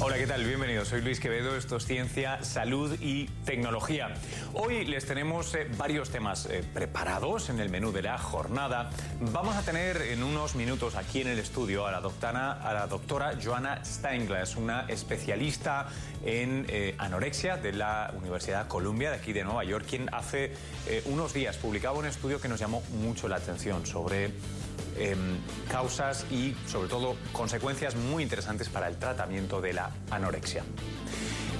Hola, ¿qué tal? Bienvenidos. Soy Luis Quevedo. Esto es Ciencia, Salud y Tecnología. Hoy les tenemos eh, varios temas eh, preparados en el menú de la jornada. Vamos a tener en unos minutos aquí en el estudio a la doctora, a la doctora Joanna Steinglass, una especialista en eh, anorexia de la Universidad Columbia de aquí de Nueva York, quien hace unos días publicaba un estudio que nos llamó mucho la atención sobre Em, causas y sobre todo consecuencias muy interesantes para el tratamiento de la anorexia.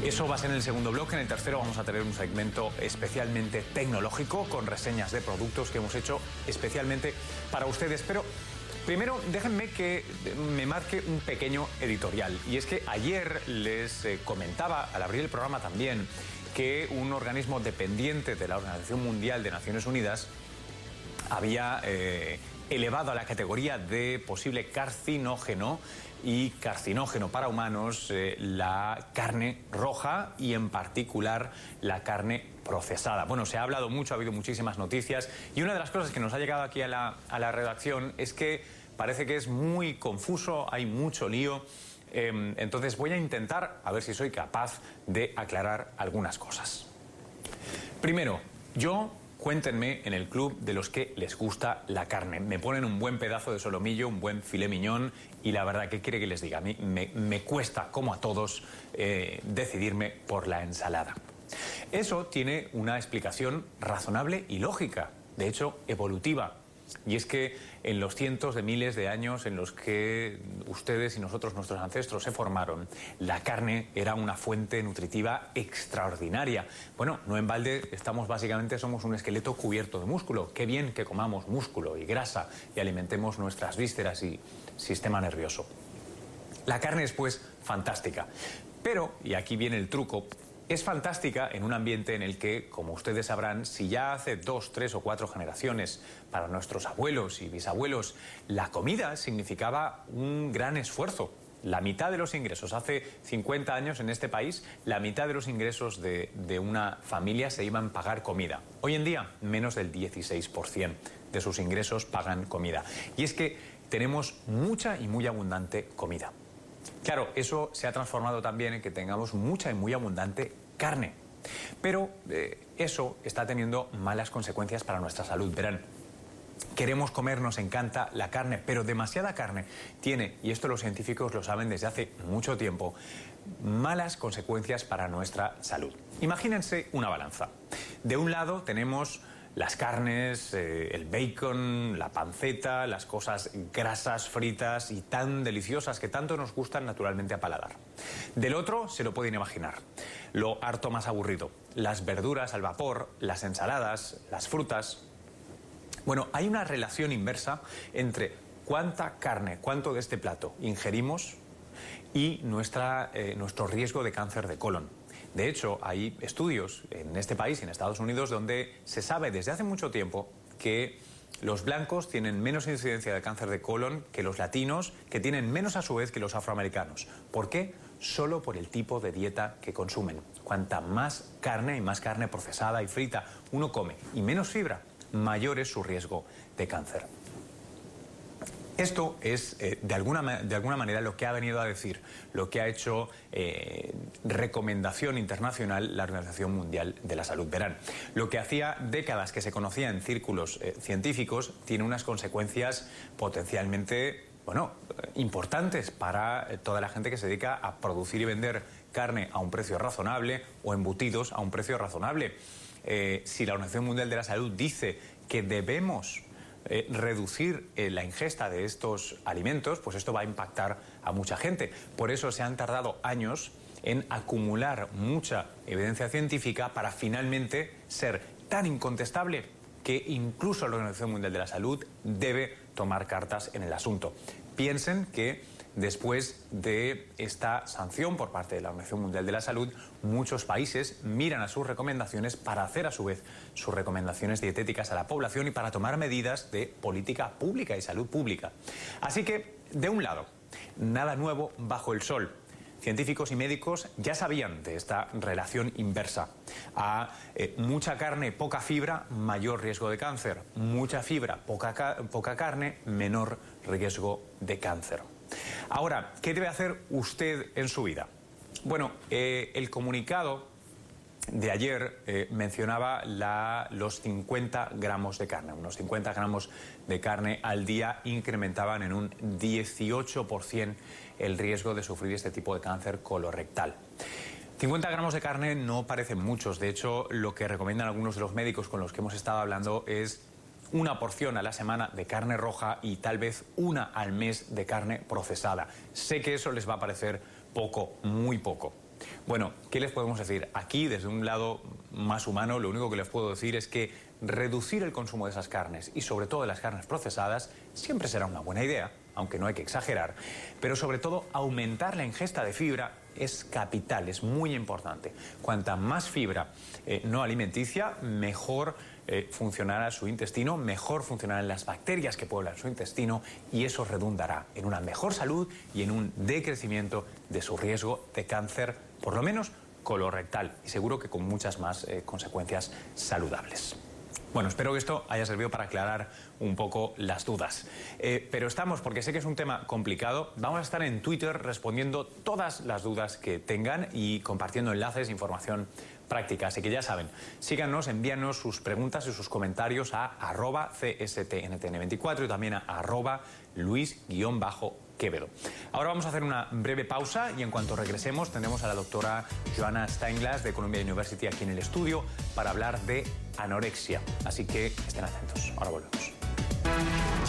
Eso va a ser en el segundo bloque. En el tercero vamos a tener un segmento especialmente tecnológico con reseñas de productos que hemos hecho especialmente para ustedes. Pero primero déjenme que me marque un pequeño editorial. Y es que ayer les eh, comentaba, al abrir el programa también, que un organismo dependiente de la Organización Mundial de Naciones Unidas había eh, elevado a la categoría de posible carcinógeno y carcinógeno para humanos eh, la carne roja y en particular la carne procesada. Bueno, se ha hablado mucho, ha habido muchísimas noticias y una de las cosas que nos ha llegado aquí a la, a la redacción es que parece que es muy confuso, hay mucho lío. Em, entonces voy a intentar a ver si soy capaz de aclarar algunas cosas. Primero, yo Cuéntenme en el club de los que les gusta la carne. Me ponen un buen pedazo de solomillo, un buen filé miñón y la verdad, ¿qué quiere que les diga? A mí me, cuesta, como a todos, eh, decidirme por la ensalada. Eso tiene una explicación razonable y lógica, de hecho evolutiva. Y es que en los cientos de miles de años en los que ustedes y nosotros, nuestros ancestros, se formaron, la carne era una fuente nutritiva extraordinaria. Bueno, no en balde estamos básicamente, somos un esqueleto cubierto de músculo. Qué bien que comamos músculo y grasa y alimentemos nuestras vísceras y sistema nervioso. La carne es pues fantástica. Pero, y aquí viene el truco, es fantástica en un ambiente en el que, como ustedes sabrán, si ya hace dos, tres o cuatro generaciones para nuestros abuelos y bisabuelos, la comida significaba un gran esfuerzo. La mitad de los ingresos, hace 50 años en este país, la mitad de los ingresos de, una familia se iban a pagar comida. Hoy en día, menos del 16% de sus ingresos pagan comida. Y es que tenemos mucha y muy abundante comida. Claro, eso se ha transformado también en que tengamos mucha y muy abundante carne. Pero eh, eso está teniendo malas consecuencias para nuestra salud. Verán, queremos comer, nos encanta la carne, pero demasiada carne tiene, y esto los científicos lo saben desde hace mucho tiempo, malas consecuencias para nuestra salud. Imagínense una balanza. De un lado tenemos las carnes, eh, el bacon, la panceta, las cosas grasas, fritas y tan deliciosas que tanto nos gustan naturalmente a paladar. Del otro se lo pueden imaginar, lo harto más aburrido, las verduras al vapor, las ensaladas, las frutas. Bueno, hay una relación inversa entre cuánta carne, cuánto de este plato ingerimos y nuestra, eh, nuestro riesgo de cáncer de colon. De hecho, hay estudios en este país y en Estados Unidos donde se sabe desde hace mucho tiempo que los blancos tienen menos incidencia de cáncer de colon que los latinos, que tienen menos a su vez que los afroamericanos. ¿Por qué? Solo por el tipo de dieta que consumen. Cuanta más carne y más carne procesada y frita uno come y menos fibra, mayor es su riesgo de cáncer. Esto es, eh, de, alguna, de, alguna, manera, lo que ha venido a decir, lo que ha hecho eh, recomendación internacional la Organización Mundial de la Salud. Verán, lo que hacía décadas que se conocía en círculos eh, científicos tiene unas consecuencias potencialmente, bueno, importantes para toda la gente que se dedica a producir y vender carne a un precio razonable o embutidos a un precio razonable. si la Organización Mundial de la Salud dice que debemos eh, reducir eh, la ingesta de estos alimentos, pues esto va a impactar a mucha gente. Por eso se han tardado años en acumular mucha evidencia científica para finalmente ser tan incontestable que incluso la Organización Mundial de la Salud debe tomar cartas en el asunto. Piensen que Después de esta sanción por parte de la Organización Mundial de la Salud, muchos países miran a sus recomendaciones para hacer a su vez sus recomendaciones dietéticas a la población y para tomar medidas de política pública y salud pública. Así que, de un lado, nada nuevo bajo el sol. Científicos y médicos ya sabían de esta relación inversa. A eh, mucha carne, poca fibra, mayor riesgo de cáncer. Mucha fibra, poca, poca carne, menor riesgo de cáncer. Ahora, ¿qué debe hacer usted en su vida? Bueno, eh, el comunicado de ayer eh, mencionaba los 50 gramos de carne. Unos 50 gramos de carne al día incrementaban en un 18% el riesgo de sufrir este tipo de cáncer colorectal. 50 gramos de carne no parecen muchos. De hecho, lo que recomiendan algunos de los médicos con los que hemos estado hablando es una porción a la semana de carne roja y tal vez una al mes de carne procesada. Sé que eso les va a parecer poco, muy poco. Bueno, ¿qué les podemos decir? Aquí, desde un lado más humano, lo único que les puedo decir es que reducir el consumo de esas carnes y sobre todo de las carnes procesadas siempre será una buena idea, aunque no hay que exagerar, pero sobre todo aumentar la ingesta de fibra es capital, es muy importante. Cuanta más fibra eh, no alimenticia, mejor eh, funcionará su intestino, mejor funcionarán las bacterias que pueblan su intestino y eso redundará en una mejor salud y en un decrecimiento de su riesgo de cáncer, por lo menos colorectal y seguro que con muchas más eh, consecuencias saludables. Bueno, espero que esto haya servido para aclarar un poco las dudas. Eh, pero estamos, porque sé que es un tema complicado, vamos a estar en Twitter respondiendo todas las dudas que tengan y compartiendo enlaces, información práctica. Así que ya saben, síganos, envíanos sus preguntas y sus comentarios a arroba cstntn24 y también a arroba luis-quevedo. Ahora vamos a hacer una breve pausa y en cuanto regresemos tendremos a la doctora Joana Steinglass de Columbia University aquí en el estudio para hablar de anorexia. Así que estén atentos. Ahora volvemos.